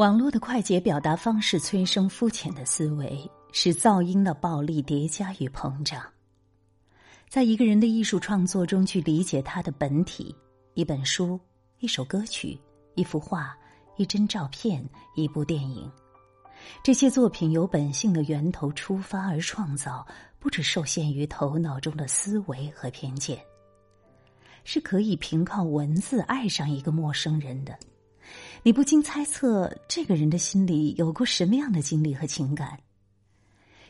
网络的快捷表达方式催生肤浅的思维，使噪音的暴力叠加与膨胀。在一个人的艺术创作中去理解他的本体，一本书、一首歌曲、一幅画、一帧照片、一部电影，这些作品由本性的源头出发而创造，不只受限于头脑中的思维和偏见，是可以凭靠文字爱上一个陌生人的。你不禁猜测，这个人的心里有过什么样的经历和情感？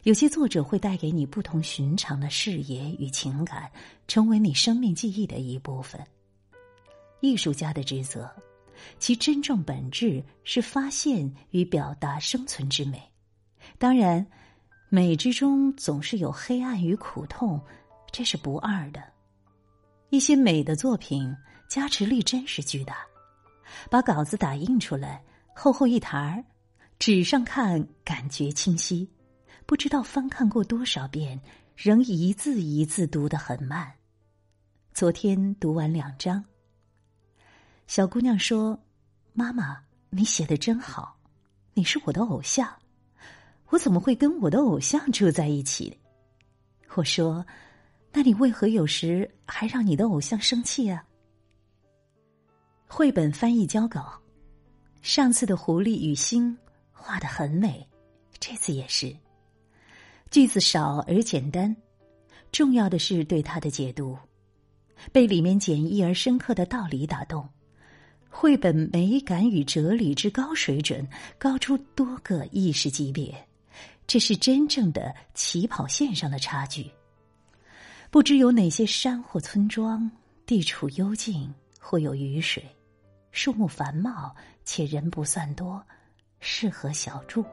有些作者会带给你不同寻常的视野与情感，成为你生命记忆的一部分。艺术家的职责，其真正本质是发现与表达生存之美。当然，美之中总是有黑暗与苦痛，这是不二的。一些美的作品加持力真是巨大。把稿子打印出来，厚厚一沓儿，纸上看感觉清晰，不知道翻看过多少遍，仍一字一字读得很慢。昨天读完两章。小姑娘说：“妈妈，你写的真好，你是我的偶像，我怎么会跟我的偶像住在一起？”我说：“那你为何有时还让你的偶像生气啊？”绘本翻译交稿，上次的狐狸与星画的很美，这次也是。句子少而简单，重要的是对它的解读，被里面简易而深刻的道理打动。绘本美感与哲理之高水准，高出多个意识级别，这是真正的起跑线上的差距。不知有哪些山或村庄，地处幽静，或有雨水。树木繁茂，且人不算多，适合小住。